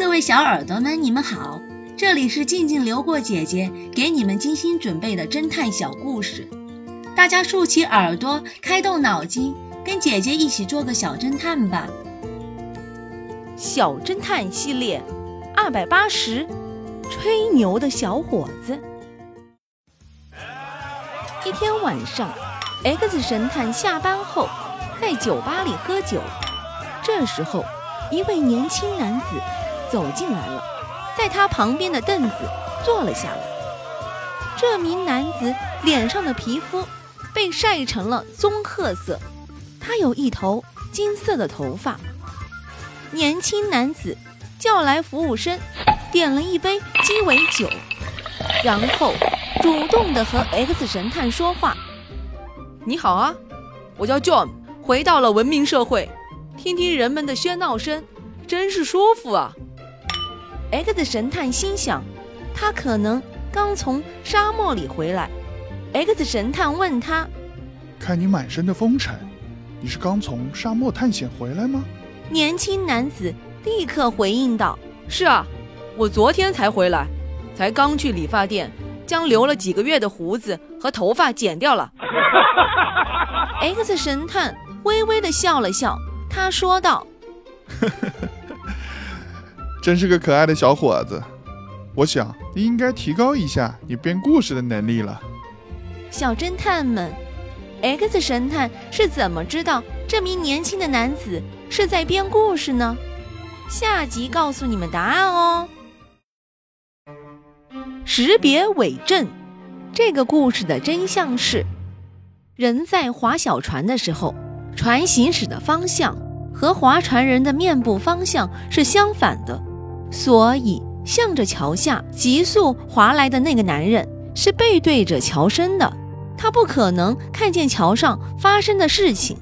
各位小耳朵们，你们好，这里是静静流过姐姐给你们精心准备的侦探小故事，大家竖起耳朵，开动脑筋，跟姐姐一起做个小侦探吧。小侦探系列二百八十，吹牛的小伙子。一天晚上，X 神探下班后在酒吧里喝酒，这时候一位年轻男子。走进来了，在他旁边的凳子坐了下来。这名男子脸上的皮肤被晒成了棕褐色，他有一头金色的头发。年轻男子叫来服务生，点了一杯鸡尾酒，然后主动的和 X 神探说话：“你好啊，我叫 John，回到了文明社会，听听人们的喧闹声，真是舒服啊。” X 神探心想，他可能刚从沙漠里回来。X 神探问他：“看你满身的风尘，你是刚从沙漠探险回来吗？”年轻男子立刻回应道：“是啊，我昨天才回来，才刚去理发店，将留了几个月的胡子和头发剪掉了。”X 神探微微的笑了笑，他说道：“呵呵呵。”真是个可爱的小伙子，我想你应该提高一下你编故事的能力了。小侦探们，X 神探是怎么知道这名年轻的男子是在编故事呢？下集告诉你们答案哦。识别伪证，这个故事的真相是：人在划小船的时候，船行驶的方向和划船人的面部方向是相反的。所以，向着桥下急速滑来的那个男人是背对着桥身的，他不可能看见桥上发生的事情。